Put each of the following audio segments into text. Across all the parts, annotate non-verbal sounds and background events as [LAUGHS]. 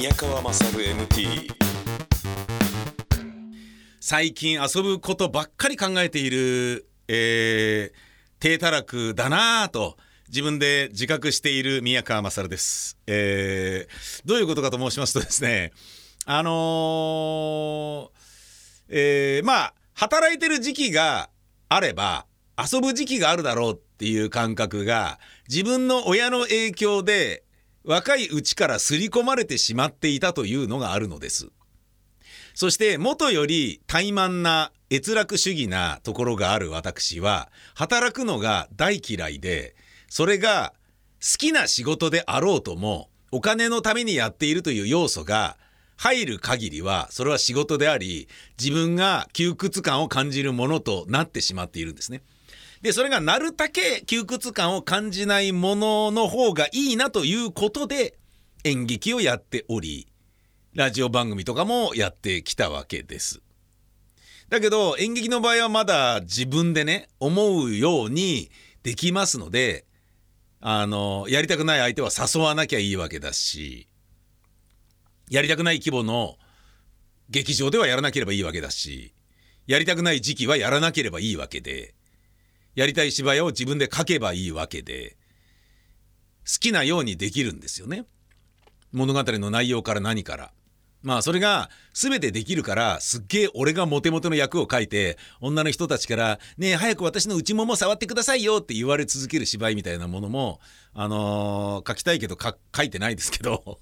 宮川勝 MT 最近遊ぶことばっかり考えている、えー、低たらくだなぁと自分で自覚している宮川勝です、えー、どういうことかと申しますとですねあのー、えー、まあ働いてる時期があれば遊ぶ時期があるだろうっていう感覚が自分の親の影響で若いうちから刷り込まれてしまっていたというのがあるのです。そして元より怠慢な閲楽主義なところがある私は働くのが大嫌いでそれが好きな仕事であろうともお金のためにやっているという要素が入る限りはそれは仕事であり自分が窮屈感を感じるものとなってしまっているんですね。でそれがなるだけ窮屈感を感じないものの方がいいなということで演劇をやっておりラジオ番組とかもやってきたわけです。だけど演劇の場合はまだ自分でね思うようにできますのであのやりたくない相手は誘わなきゃいいわけだしやりたくない規模の劇場ではやらなければいいわけだしやりたくない時期はやらなければいいわけでやりたい芝居を自分で書けばいいわけで好きなようにできるんですよね物語の内容から何からまあそれが全てできるからすっげえ俺がモテモテの役を書いて女の人たちから「ねえ早く私の内もも触ってくださいよ」って言われ続ける芝居みたいなものもあのー、書きたいけど書いてないですけど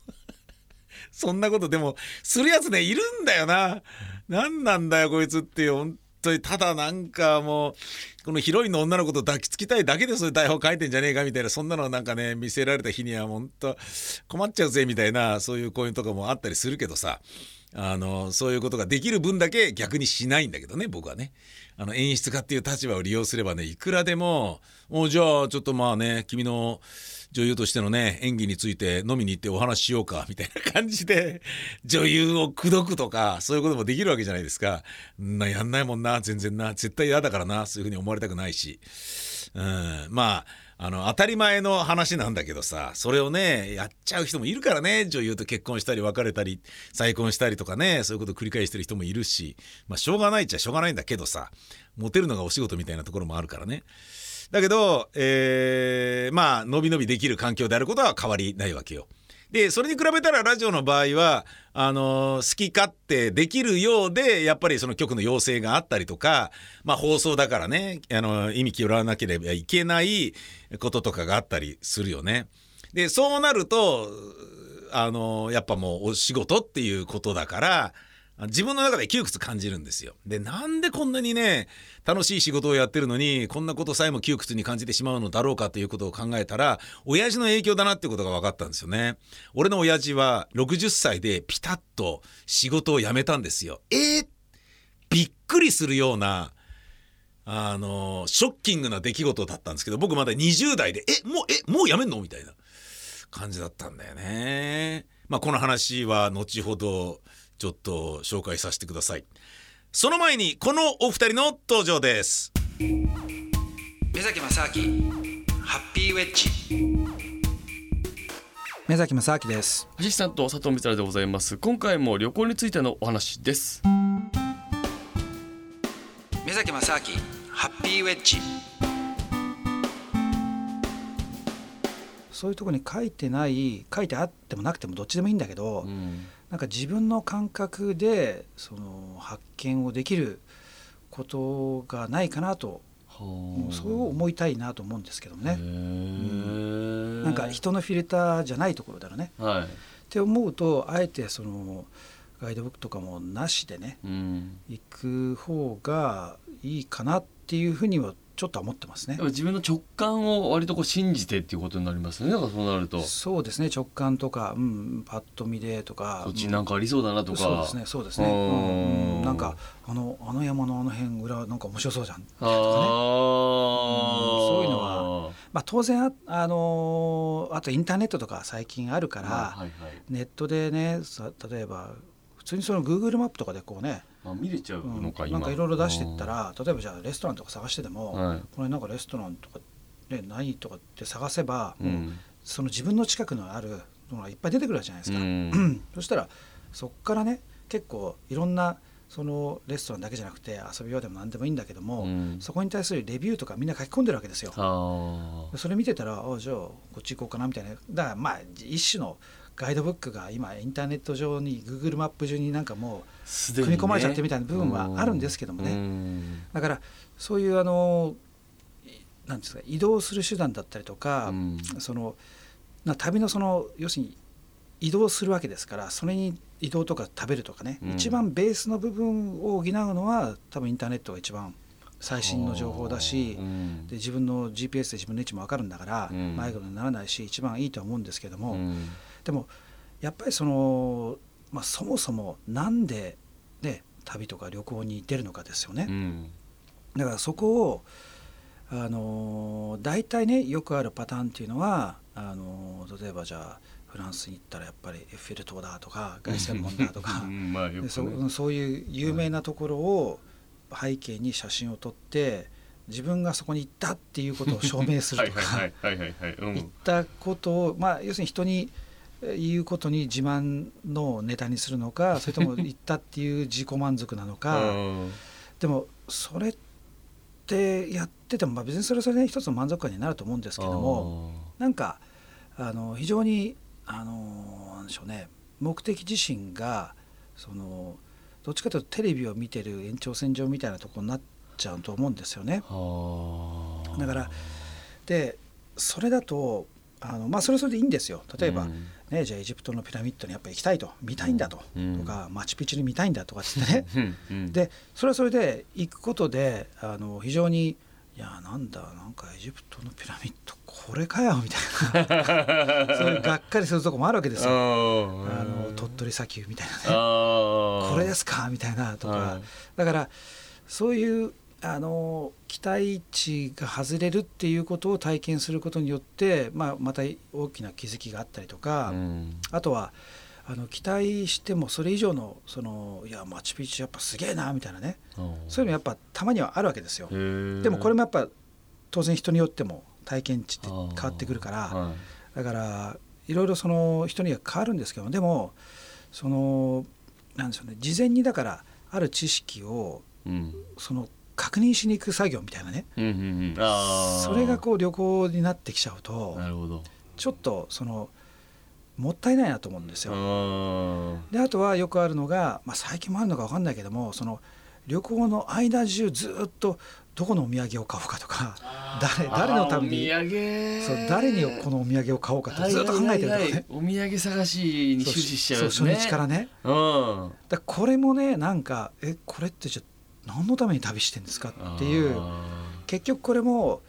[LAUGHS] そんなことでもするやつねいるんだよな。何なんだよこいつっていう当にただなんかもうこのヒロインの女の子と抱きつきたいだけでそういう台本書いてんじゃねえかみたいなそんなのなんかね見せられた日には本当困っちゃうぜみたいなそういう講演とかもあったりするけどさ。あのそういうことができる分だけ逆にしないんだけどね僕はねあの演出家っていう立場を利用すればねいくらでももじゃあちょっとまあね君の女優としてのね演技について飲みに行ってお話ししようかみたいな感じで女優を口説くとかそういうこともできるわけじゃないですか。んなやんないもんな全然な絶対嫌だからなそういうふうに思われたくないし、うん、まああの当たり前の話なんだけどさそれをねやっちゃう人もいるからね女優と結婚したり別れたり再婚したりとかねそういうことを繰り返してる人もいるしまあしょうがないっちゃしょうがないんだけどさモテるのがお仕事みたいなところもあるからね。だけど、えー、まあ伸び伸びできる環境であることは変わりないわけよ。でそれに比べたらラジオの場合はあの、好き勝手できるようでやっぱりその局の要請があったりとか、まあ、放送だからね、あの、意味嫌わなければいけないこととかがあったりするよね。でそうなるとあの、やっぱもうお仕事っていうことだから自分の中で窮屈感じるんですよ。でなんでこんなにね楽しい仕事をやってるのにこんなことさえも窮屈に感じてしまうのだろうかということを考えたら親父の影響だなってことが分かったんですよね。俺の親父は60歳でピタッと仕事を辞めたんですよ。えー、びっくりするようなあのショッキングな出来事だったんですけど僕まだ20代でえもうえもう辞めんの？みたいな感じだったんだよね。まあ、この話は後ほどちょっと紹介させてください。その前にこのお二人の登場です。目崎正明ハッピーウェッジ。目崎正明です。アシスタント佐藤光でございます。今回も旅行についてのお話です。目崎正明ハッピーウェッジ。そういうところに書いてない書いてあってもなくてもどっちでもいいんだけど、うんなんか自分の感覚でその発見をできることがないかなとそう思いたいなと思うんですけどね、うん、なんか人のフィルターじゃないところだろうね。はい、って思うとあえてそのガイドブックとかもなしでね、うん、行く方がいいかなっていうふうにはちょっと思ってますね。自分の直感を割とこう信じてっていうことになりますね。そうなると。そうですね。直感とか、うん、パッと見でとか。そっちなんかありそうだなとか、そうですね。そうですね、うん、なんかあのあの山のあの辺裏なんか面白そうじゃんとかね、うん、そういうのは、まあ、当然あ、あのあとインターネットとか最近あるから、はいはい、ネットでね例えば普通にその Google マップとかでこうねあ見れちゃうのか、うん、なんかいろいろ出していったら例えばじゃあレストランとか探してでも、はい、これなんかレストランとか、ね、何とかって探せば、うん、その自分の近くのあるのがいっぱい出てくるじゃないですか、うん。[CLEARS THROAT] そしたらそこからね結構いろんなそのレストランだけじゃなくて遊び場でも何でもいいんだけども、うん。そこに対するレビューとかみんな書き込んでるわけですよ。あそれ見てたらあじゃあこっち行こうかなみたいな。だからまあ一種のガイドブックが今インターネット上に Google マップ上になんかもあ組み込まれちゃってみたいな部分はあるんですけどもね。うだからそういうあのいなんですか移動する手段だったりとか、うん。そのな旅のその要するに移動するわけですからそれに移動とか食べるとかね、うん。一番ベースの部分を補うのは多分インターネットが一番最新の情報だし、うん。で自分の GPS で自分の位置も分かるんだから、うん。迷子にならないし一番いいとは思うんですけども、うん。でもやっぱりその、まあ、そもそもなんで、ね、旅とか旅行に出るのかですよね。うん。だからそこをあの大体ねよくあるパターンっていうのはあの例えばじゃあフランスに行ったらやっぱりエッフェル塔だとか凱旋門だとか。[LAUGHS] うんまあよでそそういう有名なところを背景に写真を撮って自分がそこに行ったっていうことを証明するとか。行ったことをまあ要するに人にえー言うことに自慢のネタにするのか [LAUGHS] それとも行ったっていう自己満足なのか。うんでもそれってやってても、まあ、別にそれはそれで一つの満足感になると思うんですけどもなんかあの非常にあのなんでしょうね目的自身がそのどっちかというとテレビを見てる延長線上みたいなところになっちゃうと思うんですよね。はあだからでそれだとあのまあそれはそれでいいんですよ。例えば、うんね、じゃあエジプトのピラミッドにやっぱり行きたいと見たいんだと、うんとかマチュピチュに見たいんだとかっつってね。[LAUGHS] でそれはそれで行くことであの非常にいやなんだなんかエジプトのピラミッドこれかよみたいな。[LAUGHS] そういうがっかりするとこもあるわけですよ。ああの鳥取砂丘みたいなね。あこれですかみたいなとか、はい。だからそういうあの期待値が外れるっていうことを体験することによって、まあ、また大きな気づきがあったりとか、うん。あとはあの期待してもそれ以上のそのいやマチュピチュやっぱすげえなみたいなね。そういうのやっぱたまにはあるわけですよ。ででもこれもやっぱ当然人によっても体験値って変わってくるからはだからいろいろその人には変わるんですけどでもそのなんでしょうね。事前にだからある知識をいうん。その確認しに行く作業みたいなね。うんうんうん。それがこう旅行になってきちゃうとなるほど。ちょっとそのもったいないなと思うんですよ。あであとはよくあるのが、まあ、最近もあるのか分かんないけどもその旅行の間中ずっとどこのお土産を買おうかとか誰誰のためにあーお土産。そう誰にこのお土産を買おうかとかずっと考えてるとかはいはいはい。ねお土産探しに終始しちゃうね。そう初日からね。うん。だからこれもねなんかえこれってじゃあ何のために旅してんですかっていうあ結局これも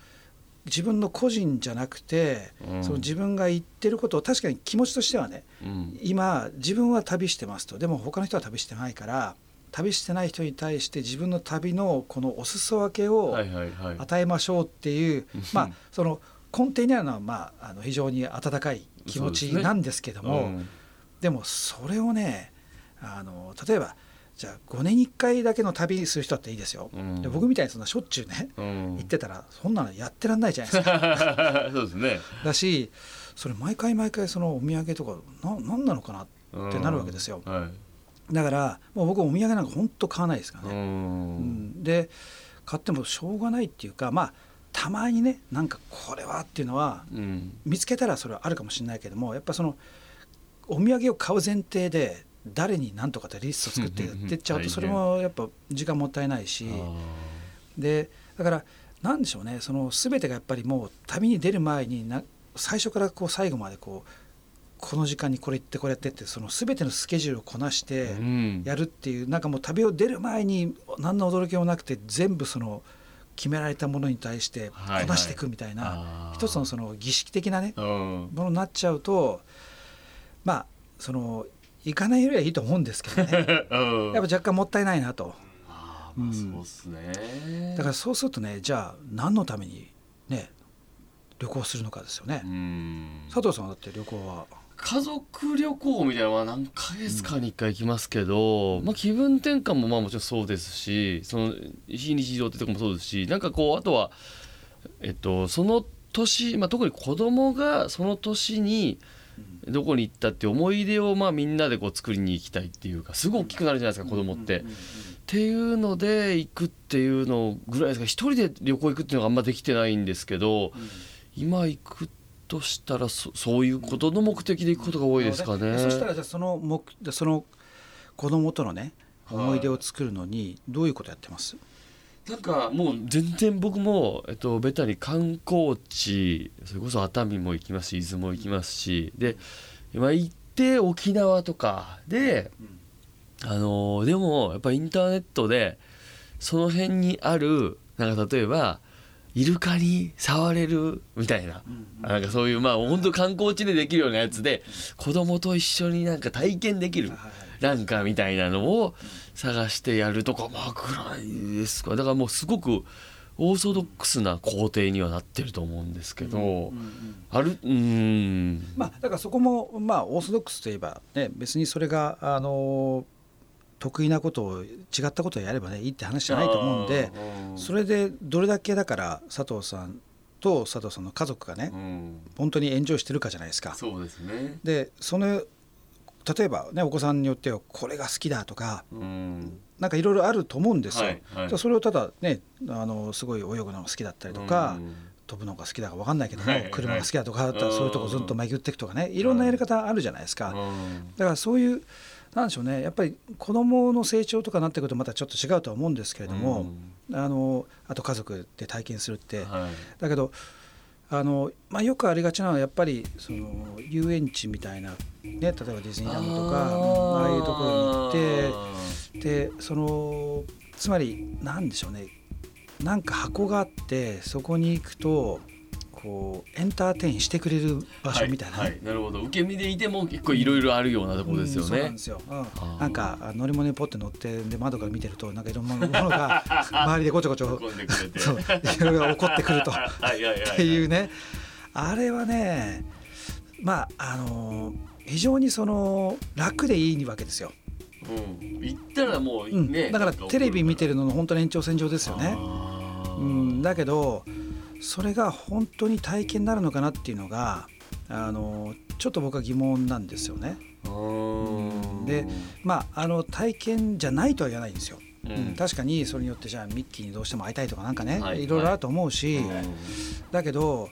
自分の個人じゃなくて、うん。その自分が言ってることを確かに気持ちとしてはねーうん。今自分は旅してますと。でも他の人は旅してないから旅してない人に対して自分の旅のこのお裾分けをはいはいはい。与えましょうっていう、うん。まあその根底にあるのは、まあ、あの非常に温かい気持ちなんですけどもうん。でもそれをねあの例えばじゃあ5年に1回だけの旅する人だっていいですよ。うん。で僕みたいにそんなしょっちゅうねうん。行ってたらそんなのやってらんないじゃないですか。[LAUGHS] そうですね。だしそれ毎回毎回そのお土産とかな何なのかなってなるわけですよ。うん。はい。だからもう僕お土産なんか本当買わないですからうね、うん。ん。で買ってもしょうがないっていうかまあたまにねなんかこれはっていうのはうん。見つけたらそれはあるかもしれないけどもやっぱそのお土産を買う前提で誰に何とかってリスト作ってやってっちゃうとそれもやっぱ時間もったいないし。あでだからなんでしょうねその全てがやっぱりもう旅に出る前にな最初からこう最後までこうこの時間にこれ行ってこれやってってその全てのスケジュールをこなしてやるっていうなんかもう旅を出る前に何の驚きもなくて全部その決められたものに対してこなしていくみたいな、あー。一つのその儀式的なねうん。ものになっちゃうとまあその行かないよりはいいと思うんですけどね。[LAUGHS] うん。やっぱ若干もったいないなと。あーまあそうっすね。だからそうするとねじゃあ何のためにね旅行するのかですよね、うん。佐藤さんはだって旅行は。家族旅行みたいなのは何ヶ月かに1回行きますけど、まあ、気分転換もまあもちろんそうですしその非日常ってとこもそうですしなんかこうあとは、えっと、その年、まあ、特に子供がその年にどこに行ったって思い出をまあみんなでこう作りに行きたいっていうかすごい大きくなるじゃないですか子供って。っていうので行くっていうのぐらいですか一人で旅行行くっていうのがあんまできてないんですけど、今行くとしたらそそういうことの目的で行くことが多いですかね。そしたらじゃあその目でその子供とのね思い出を作るのにどういうことやってます、なんかもう全然僕も、えっと、ベタに観光地それこそ熱海も行きますし伊豆も行きますしで今行って沖縄とかで、あのでもやっぱインターネットでその辺にあるなんか例えばイルカに触れるみたいな,、なんかそういうまあ本当観光地でできるようなやつで子供と一緒になんか体験できる。なんかみたいなのを探してやるとかまあぐらいですか。だからもうすごくオーソドックスな工程にはなってると思うんですけど、あるうん。まあだからそこもまあオーソドックスといえばね別にそれがあの得意なことを違ったことをやればねいいって話じゃないと思うんでそれでどれだけだから佐藤さんと佐藤さんの家族がねうん。本当にエンジョイしてるかじゃないですか。そうですね。でその例えばねお子さんによってはこれが好きだとかうん。なんかいろいろあると思うんですよ。はいはい。じゃあそれをただねあのすごい泳ぐのが好きだったりとか、うん。飛ぶのが好きだか分かんないけども、はいはい車が好きだとかだったらそういうとこずっと巡っていくとかねいろんなやり方あるじゃないですか。うん。だからそういうなんでしょうねやっぱり子どもの成長とかになってくるとまたちょっと違うとは思うんですけれども、あのあと家族で体験するって、はい。だけどあの、まあ、よくありがちなのはやっぱりその遊園地みたいな、ね、例えばディズニーランドとかああいうところに行ってでそのつまりなんでしょうね。なんか箱があってそこに行くとこうエンターテインしてくれる場所みたいなね、はいはいなるほど。受け身でいても結構いろいろあるようなところですよね。うんそうなんですよ、うん。ーなんかあ乗り物にポッて乗ってで窓から見てるとなんかいろんなものが周りでごちょごちょ [LAUGHS] いろいろ起こってくると。[LAUGHS] っていうね。あれはねまああの非常にその楽でいいわけですよ、うん。行ったらもううん。ねだからテレビ見てるのの本当に延長線上ですよね、うん、だけどそれが本当に体験になるのかなっていうのがあのちょっと僕は疑問なんですよね。うん。でまああの体験じゃないとは言わないんですよ。うん。うん確かにそれによってじゃあミッキーにどうしても会いたいとかなんかね、はい。い、ろいろあると思うし、うん。だけど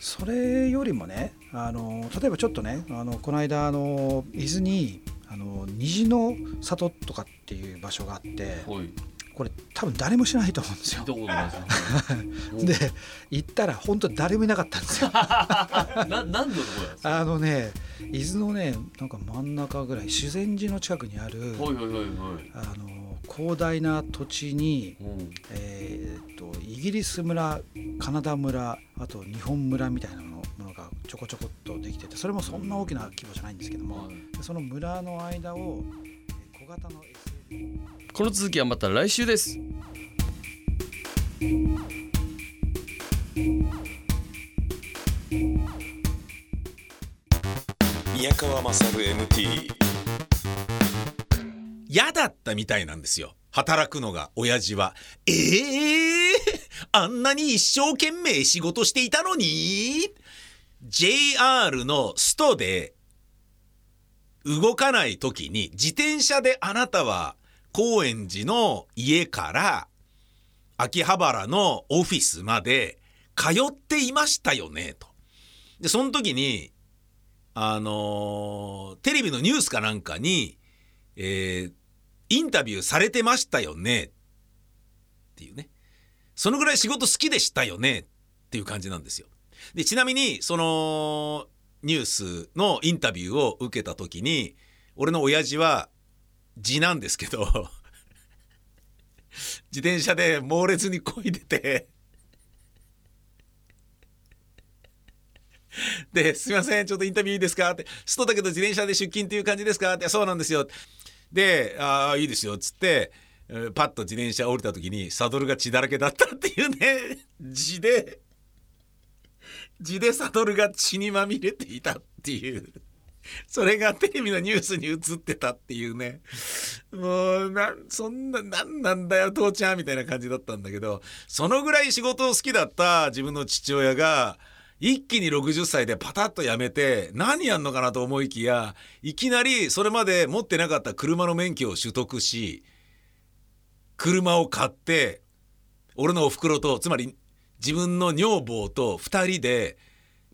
それよりもねあの例えばちょっとねあのこの間あの伊豆にあの虹の里とかっていう場所があってはいこれ多分誰も知らないと思うんですよ。で行ったら本当に誰もいなかったんですよ。[LAUGHS] な何のところですか？あのね伊豆のねなんか真ん中ぐらい修善寺の近くにあるはいはいはいはい。あの広大な土地に、うん。えー、とイギリス村カナダ村あと日本村みたいなものものがちょこちょこっとできててそれもそんな大きな規模じゃないんですけども、はい。でその村の間をえー小型の SUV この続きはまた来週です。宮川勝 MT 嫌だったみたいなんですよ。働くのが親父は。ええあんなに一生懸命仕事していたのに。JR のストで動かない時に自転車であなたは高円寺の家から秋葉原のオフィスまで通っていましたよねと。でその時にあのーテレビのニュースかなんかに、えーインタビューされてましたよねっていうねそのぐらい仕事好きでしたよねっていう感じなんですよ。でちなみにそのニュースのインタビューを受けた時に俺の親父は字なんですけど [LAUGHS] 自転車で猛烈に漕いでてで、すみません、ちょっとインタビューいいですか？って、ストだけど自転車で出勤っていう感じですか？って、そうなんですよ。で、ああ、いいですよ、っつって、パッと自転車降りた時にサドルが血だらけだったっていうね、字で、字でサドルが血にまみれていたっていう。[LAUGHS] それがテレビのニュースに映ってたっていうね。もう、な、そんな、なんなんだよ、父ちゃんみたいな感じだったんだけど、そのぐらい仕事を好きだった自分の父親が、一気に60歳でパタッとやめて何やんのかなと思いきやいきなりそれまで持ってなかった車の免許を取得し車を買って俺のおふくろとつまり自分の女房と2人で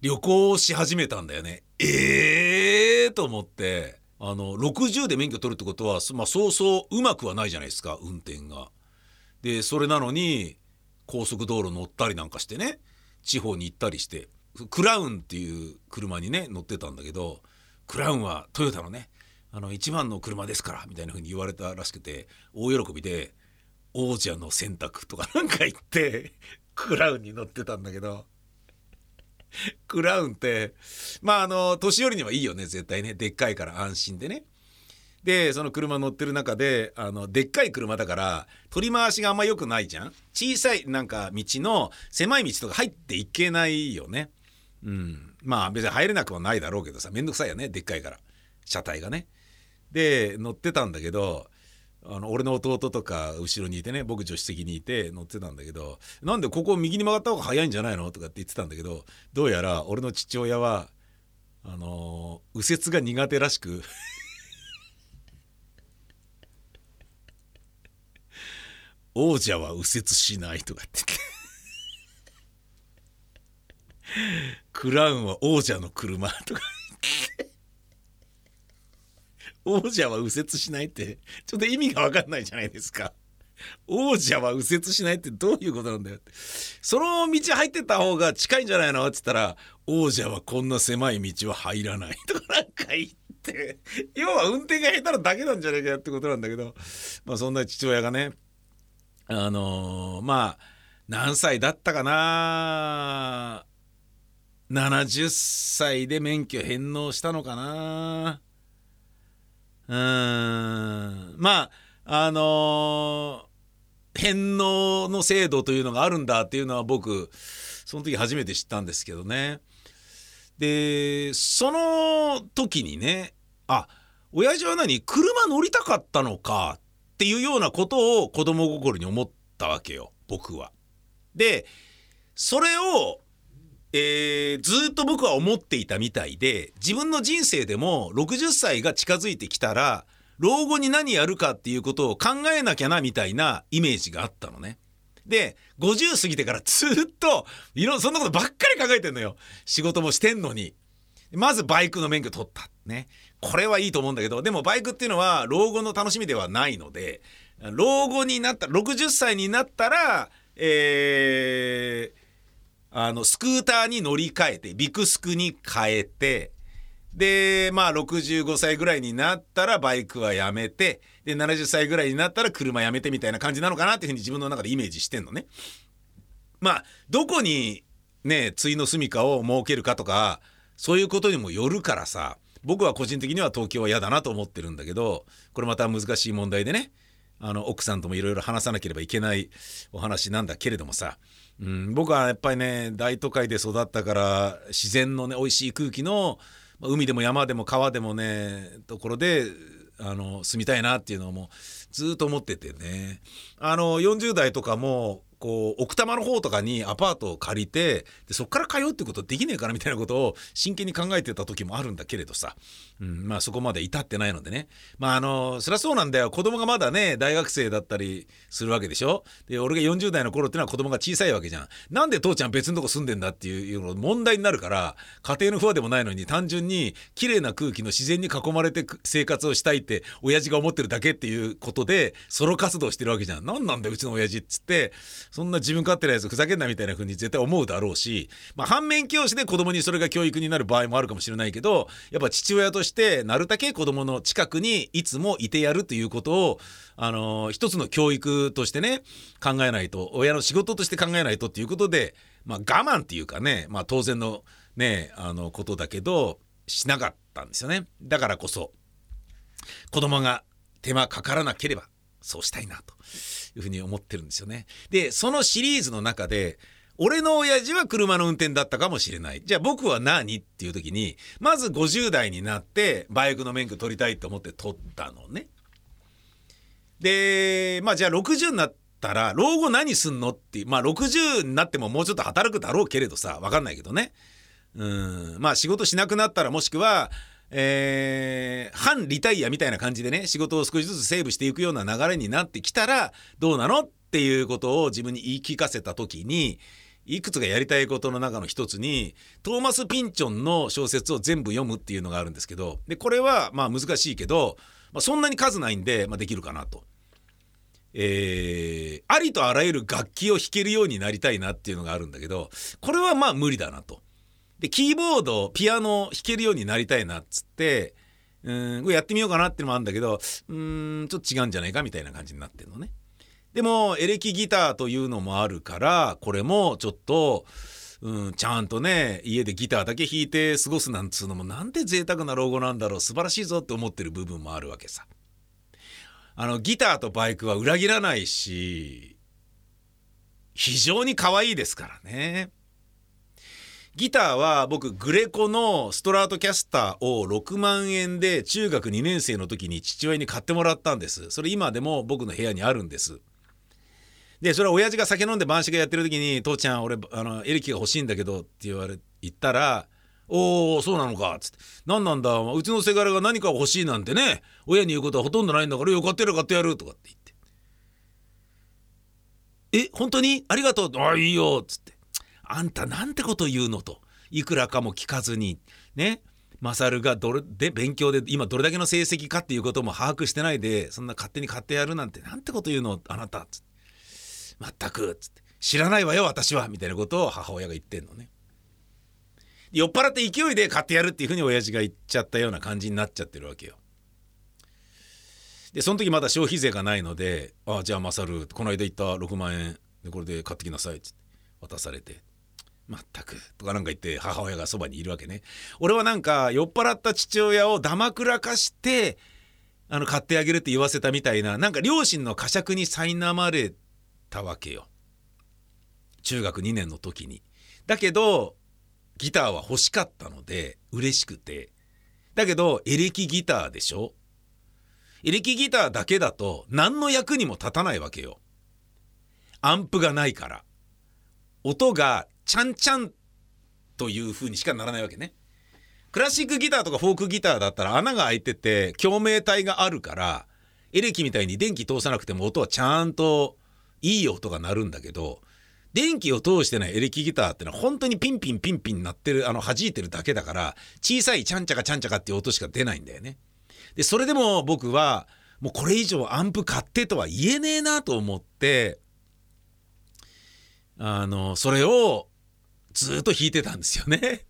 旅行をし始めたんだよね。ええ、と思ってあの60で免許取るってことは、まあ、そうそううまくはないじゃないですか運転が。でそれなのに高速道路乗ったりなんかしてね地方に行ったりしてクラウンっていう車にね乗ってたんだけどクラウンはトヨタのねあの一番の車ですからみたいな風に言われたらしくて大喜びで王者の選択とかなんか言ってクラウンに乗ってたんだけどクラウンって。まああの年寄りにはいいよね。絶対ね。でっかいから安心でね。でその車乗ってる中であのでっかい車だから取り回しがあんま良くないじゃん。小さいなんか道の狭い道とか入っていけないよね。うん。まあ別に入れなくはないだろうけどさ。めんどくさいよね。でっかいから。車体がね。で乗ってたんだけどあの俺の弟とか後ろにいてね僕助手席にいて乗ってたんだけどなんでここ右に曲がった方が早いんじゃないの？とかって言ってたんだけどどうやら俺の父親はあの右折が苦手らしく。[LAUGHS] 王者は右折しないとかってって。クラウンは王者の車とか。王者は右折しないってちょっと意味が分かんないじゃないですか。王者は右折しないってどういうことなんだよ。ってその道入ってた方が近いんじゃないのって言ったら王者はこんな狭い道は入らない。とかなんか言って。要は運転が下手なだけなんじゃないかってことなんだけど。まあそんな父親がねあのー、まあ何歳だったかな。70歳で免許返納したのかな。うんまああのー、返納の制度というのがあるんだっていうのは僕その時初めて知ったんですけどねでその時にねあ親父は何車乗りたかったのかっていうようなことを子供心に思ったわけよ僕は。でそれをえー、ずっと僕は思っていたみたいで自分の人生でも60歳が近づいてきたら老後に何やるかっていうことを考えなきゃなみたいなイメージがあったのね。で50過ぎてからずっといろそんなことばっかり考えてんのよ仕事もしてんのに。まずバイクの免許取ったねこれはいいと思うんだけどでもバイクっていうのは老後の楽しみではないので老後になった60歳になったらえーあのスクーターに乗り換えてビクスクに変えてでまあ65歳ぐらいになったらバイクはやめてで70歳ぐらいになったら車やめてみたいな感じなのかなっていうふうに自分の中でイメージしてんのね。まあどこにね対の住みかを設けるかとかそういうことにもよるからさ僕は個人的には東京は嫌だなと思ってるんだけどこれまた難しい問題でねあの奥さんともいろいろ話さなければいけないお話なんだけれどもさ。うん、僕はやっぱりね大都会で育ったから自然のね美味しい空気の海でも山でも川でもねところであの住みたいなっていうのもずっと思っててね。あの40代とかもこう奥多摩の方とかにアパートを借りてでそっから通うってことできねえかなみたいなことを真剣に考えてた時もあるんだけれどさ、うん、まあそこまで至ってないのでね。まああのそりゃそうなんだよ。子供がまだね大学生だったりするわけでしょ？で俺が40代の頃ってのは子供が小さいわけじゃん。なんで父ちゃん別のとこ住んでんだっていうの問題になるから家庭の不和でもないのに単純に綺麗な空気の自然に囲まれて生活をしたいって親父が思ってるだけっていうことでソロ活動してるわけじゃん。何なんだようちの親父っつって。そんな自分勝手なやつふざけんなみたいな風に絶対思うだろうし、まあ、反面教師で子供にそれが教育になる場合もあるかもしれないけどやっぱ父親としてなるだけ子供の近くにいつもいてやるということをあのー、一つの教育としてね考えないと親の仕事として考えないとっていうことで、まあ、我慢っていうかね、まあ、当然のねあのことだけどしなかったんですよね。だからこそ子供が手間かからなければそうしたいなと。いうふうに思ってるんですよね。でそのシリーズの中で俺の親父は車の運転だったかもしれない。じゃあ僕は何？っていう時にまず50代になってバイクの免許取りたいと思って取ったのね。でまあじゃあ60になったら老後何すんのってまあ60になってももうちょっと働くだろうけれどさ分かんないけどね。うんまあ仕事しなくなったらもしくはえー反リタイアみたいな感じでね仕事を少しずつセーブしていくような流れになってきたらどうなのっていうことを自分に言い聞かせた時にいくつかやりたいことの中の一つにトーマス・ピンチョンの小説を全部読むっていうのがあるんですけどでこれはまあ難しいけど、まあ、そんなに数ないんで、まあ、できるかなと。えーありとあらゆる楽器を弾けるようになりたいなっていうのがあるんだけどこれはまあ無理だなと。でキーボードピアノ弾けるようになりたいなっつってうんこれやってみようかなっていうのもあるんだけどうんちょっと違うんじゃないかみたいな感じになってるのね。でもエレキギターというのもあるからこれもちょっと、うん、ちゃんとね家でギターだけ弾いて過ごすなんつうのもなんて贅沢な老後なんだろう素晴らしいぞって思ってる部分もあるわけさ。あのギターとバイクは裏切らないし非常に可愛いですからね。ギターは僕グレコのストラートキャスターを6万円で中学2年生の時に父親に買ってもらったんです。それ今でも僕の部屋にあるんです。でそれは親父が酒飲んで晩酌やってる時に「父ちゃん俺あのエレキが欲しいんだけど」って言われ言ったら「おおそうなのか」っつって「何なんだうちのせがれが何か欲しいなんてね。親に言うことはほとんどないんだからよ買ってやる買ってやる」とかって言って「え本当に？ありがとう」ああいいよ」っつって「あんたなんてこと言うの?」といくらかも聞かずにねマサルがどれで勉強で今どれだけの成績かっていうことも把握してないでそんな勝手に買ってやるなんてなんてこと言うのあなたっつって「まったく」つって「知らないわよ私は」みたいなことを母親が言ってんのね。酔っ払って勢いで買ってやるっていうふうに親父が言っちゃったような感じになっちゃってるわけよ。でその時まだ消費税がないので「ああじゃあマサルこの間言った6万円でこれで買ってきなさい」っつって渡されて「まったく」とかなんか言って母親がそばにいるわけね。俺はなんか酔っ払った父親をだまくらかしてあの買ってあげるって言わせたみたいななんか両親の呵責に苛まれたわけよ中学2年の時に。だけどギターは欲しかったので嬉しくてだけどエレキギターでしょエレキギターだけだと何の役にも立たないわけよ。アンプがないから音がチャンチャンという風にしかならないわけね。クラシックギターとかフォークギターだったら穴が開いてて共鳴体があるからエレキみたいに電気通さなくても音はちゃんといい音が鳴るんだけど電気を通してないエレキギターってのは本当にピンピンピンピン鳴ってるあの弾いてるだけだから小さいチャンチャカチャンチャカっていう音しか出ないんだよね。でそれでも僕はもうこれ以上アンプ買ってとは言えねえなと思ってあのそれをずっと弾いてたんですよね。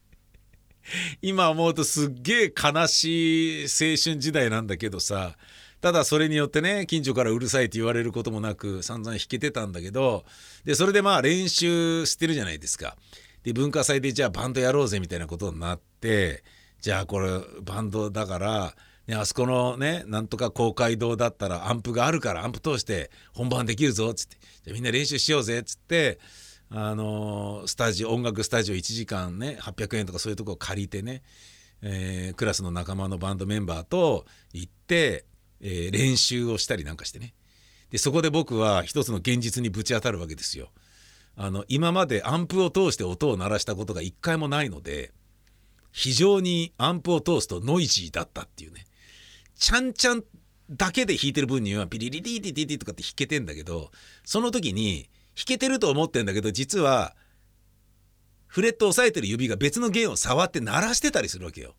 [LAUGHS] 今思うとすっげえ悲しい青春時代なんだけどさただそれによってね近所からうるさいって言われることもなく散々弾けてたんだけどでそれでまあ練習してるじゃないですか。で文化祭でじゃあバンドやろうぜみたいなことになってじゃあこれバンドだから、ね、あそこのねなんとか公会堂だったらアンプがあるからアンプ通して本番できるぞっつってじゃあみんな練習しようぜっつって。あのスタジオ音楽スタジオ1時間ね800円とかそういうとこを借りてね、えークラスの仲間のバンドメンバーと行って、えー練習をしたりなんかしてねでそこで僕は一つの現実にぶち当たるわけですよ。あの今までアンプを通して音を鳴らしたことが一回もないので非常にアンプを通すとノイジーだったっていうねちゃんちゃんだけで弾いてる分にはピリリリリリリとかって弾けてんだけどその時に弾けてると思ってんだけど実はフレットを押さえてる指が別の弦を触って鳴らしてたりするわけよ。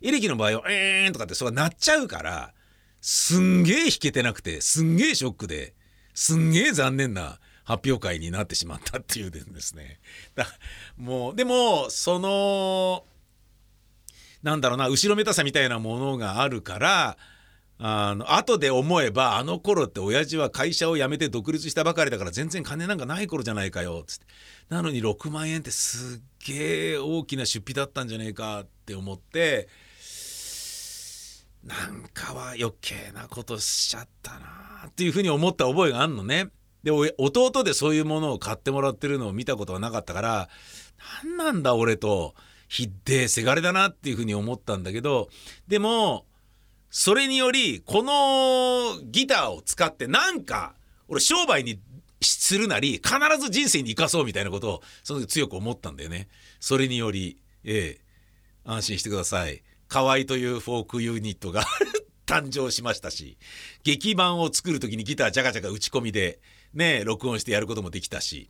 エレキの場合は「えーん」とかってそれが鳴っちゃうからすんげえ弾けてなくてすんげえショックですんげえ残念な発表会になってしまったっていうですね。[LAUGHS] だもうでもそのなんだろうな後ろめたさみたいなものがあるからあの後で思えばあの頃って親父は会社を辞めて独立したばかりだから全然金なんかない頃じゃないかよっつってなのに6万円ってすっげえ大きな出費だったんじゃねえかって思ってなんかは余計なことしちゃったなっていうふうに思った覚えがあんのね。で弟でそういうものを買ってもらってるのを見たことはなかったから何なんだ俺とひっでせがれだなっていうふうに思ったんだけどでもそれによりこのギターを使ってなんか俺商売にするなり必ず人生に生かそうみたいなことをその時強く思ったんだよね。それによりええ安心してください河合というフォークユニットが [LAUGHS] 誕生しましたし劇版を作る時にギタージャカジャカ打ち込みでね録音してやることもできたし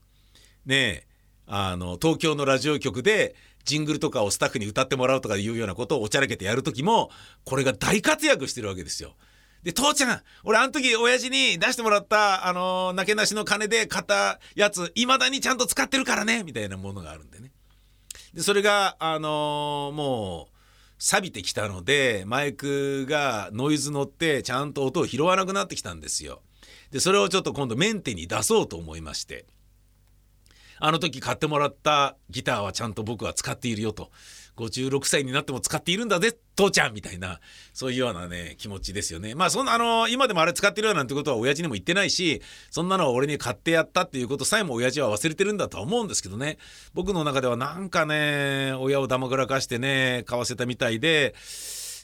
ねあの東京のラジオ局でジングルとかをスタッフに歌ってもらうとかいうようなことをおちゃらけてやる時もこれが大活躍してるわけですよ。で、父ちゃん、俺あの時親父に出してもらった、あのー、なけなしの金で買ったやつ、未だにちゃんと使ってるからね、みたいなものがあるんでね。で、それが、あのーもう、錆びてきたので、マイクがノイズ乗って、ちゃんと音を拾わなくなってきたんですよ。で、それをちょっと今度メンテに出そうと思いまして。あの時買ってもらったギターはちゃんと僕は使っているよと。56歳になっても使っているんだぜ、父ちゃんみたいな、そういうようなね、気持ちですよね。まあ、そんな、あの、今でもあれ使ってるよなんてことは親父にも言ってないし、そんなのは俺に買ってやったっていうことさえも親父は忘れてるんだとは思うんですけどね。僕の中ではなんかね、親をだまぐらかしてね、買わせたみたいで、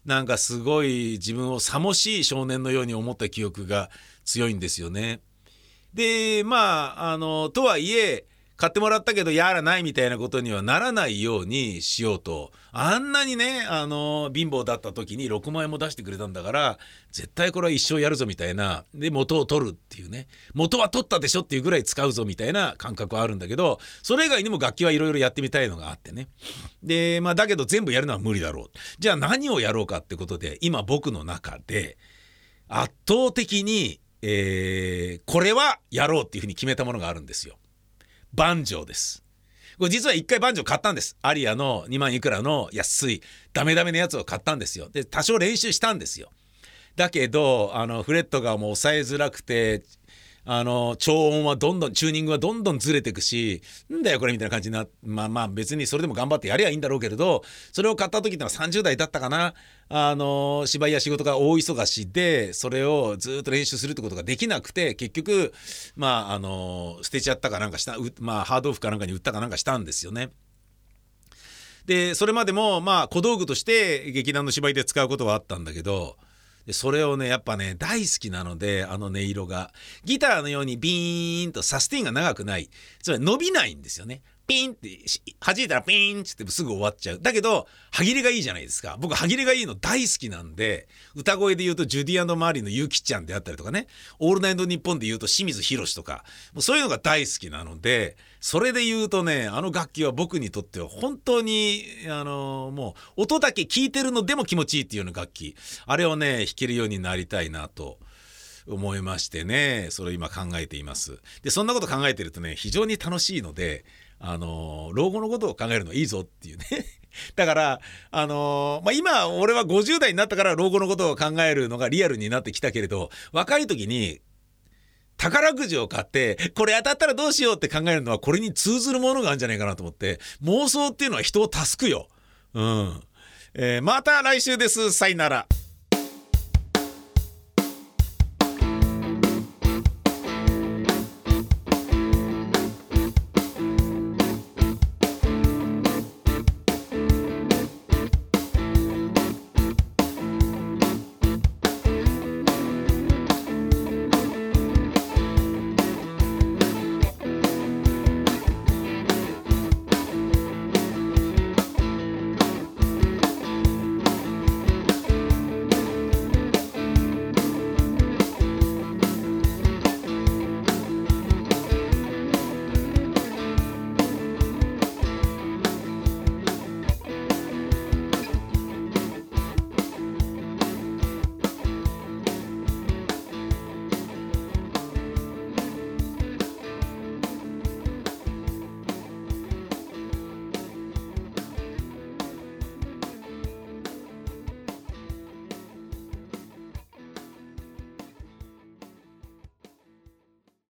なんかすごい自分をさもしい少年のように思った記憶が強いんですよね。でまああのとはいえ買ってもらったけどやらないみたいなことにはならないようにしようと。あんなにねあの貧乏だった時に6万円も出してくれたんだから絶対これは一生やるぞみたいな。で元を取るっていうね。元は取ったでしょっていうぐらい使うぞみたいな感覚はあるんだけどそれ以外にも楽器はいろいろやってみたいのがあってね。でまあだけど全部やるのは無理だろう。じゃあ何をやろうかってことで今僕の中で圧倒的に、えーこれはやろうっていうふうに決めたものがあるんですよ。バンジョーです。これ実は一回バンジョー買ったんです。アリアの2万いくらの安いダメダメのやつを買ったんですよ。で多少練習したんですよ。だけどあのフレットがもう抑えづらくてあの超音はどんどんチューニングはどんどんずれていくしんだよこれみたいな感じになまあまあ別にそれでも頑張ってやりゃいいんだろうけれどそれを買った時ってのは30代だったかなあの芝居や仕事が大忙しでそれをずっと練習するってことができなくて結局まああの捨てちゃったかなんかしたまあハードオフかなんかに売ったかなんかしたんですよね。でそれまでもまあ小道具として劇団の芝居で使うことはあったんだけどでそれをねやっぱね大好きなのであの音色が。ギターのようにビーンとサスティンが長くない。つまり伸びないんですよね。ピンって弾いたらピンってすぐ終わっちゃう。だけど歯切れがいいじゃないですか。僕歯切れがいいの大好きなんで歌声で言うとジュディアンドマーリーのゆうきちゃんであったりとかね「オールナイトニッポン」で言うと清水宏とか。もうそういうのが大好きなのでそれで言うとねあの楽器は僕にとっては本当にあのもう音だけ聞いてるのでも気持ちいいっていうような楽器。あれをね弾けるようになりたいなと。思いましてね。それを今考えています。でそんなこと考えてるとね非常に楽しいのであの老後のことを考えるのいいぞっていうね [LAUGHS] だからあのまあ、今俺は50代になったから老後のことを考えるのがリアルになってきたけれど若い時に宝くじを買ってこれ当たったらどうしようって考えるのはこれに通ずるものがあるんじゃないかなと思って妄想っていうのは人を助くよ。うん、えーまた来週ですさよなら。